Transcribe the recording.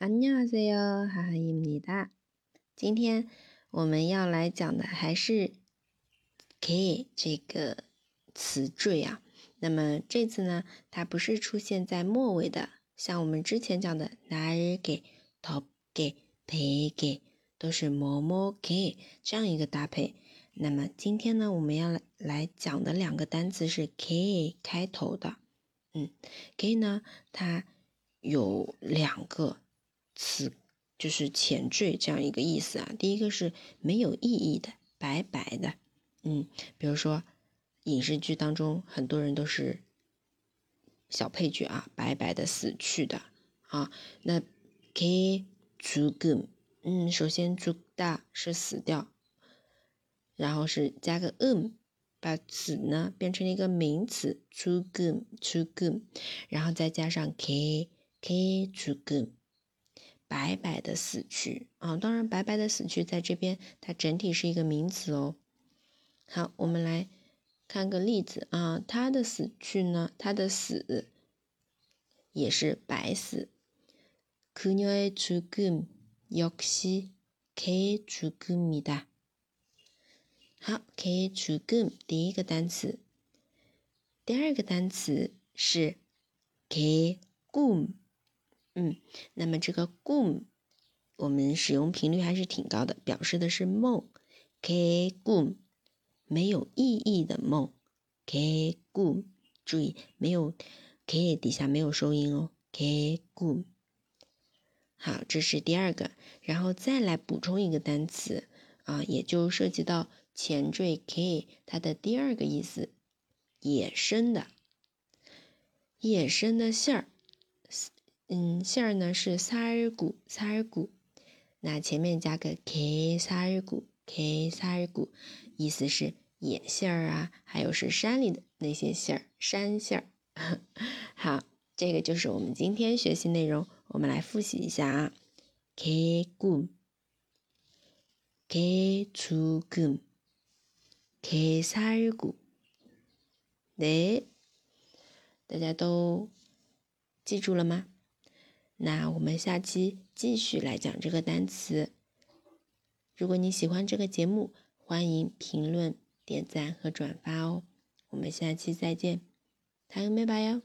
안녕하세요，哈哈伊米哒。今天我们要来讲的还是 “k” 这个词缀啊。那么这次呢，它不是出现在末尾的，像我们之前讲的 “nar ge”、“top ge”、“pe ge”，都是 “momo ge” 这样一个搭配。那么今天呢，我们要来讲的两个单词是 “k” 开头的。嗯，“k” 呢，它有两个。 死，就是前缀这样一个意思啊，第一个是没有意义的，白白的。嗯，比如说影视剧当中很多人都是小配角啊，白白的死去的啊，那 K to go 嗯，首先 zu da 是死掉。然后是加个 M，把死呢变成了一个名词 to go to go 然后再加上 K K to go。白白的死去啊，当然，白白的死去在这边，它整体是一个名词哦。好，我们来看个例子啊，他的死去呢，他的死也是白死。그녀의죽음역시개죽음이 다。 好，개죽 음， 第一个单词，第二个单词是개꿈 嗯，那么这个 “gum” 我们使用频率还是挺高的，表示的是梦。k gum 没有意义的梦。k gum 注意没有 k 底下没有收音哦。k gum 好，这是第二个，然后再来补充一个单词啊，也就涉及到前缀 k 它的第二个意思，野生的，野生的馅儿。嗯，馅儿呢是萨尔古，萨尔古，那前面加个 k 萨尔古，k 萨尔古，意思是野馅儿啊，还有是山里的那些馅儿，山馅儿。好，这个就是我们今天学习内容，我们来复习一下啊，k 古，k 出古，k 萨尔古，对，大家都记住了吗？那我们下期继续来讲这个单词。如果你喜欢这个节目，欢迎评论、点赞和转发哦。我们下期再见，太阳没白哟。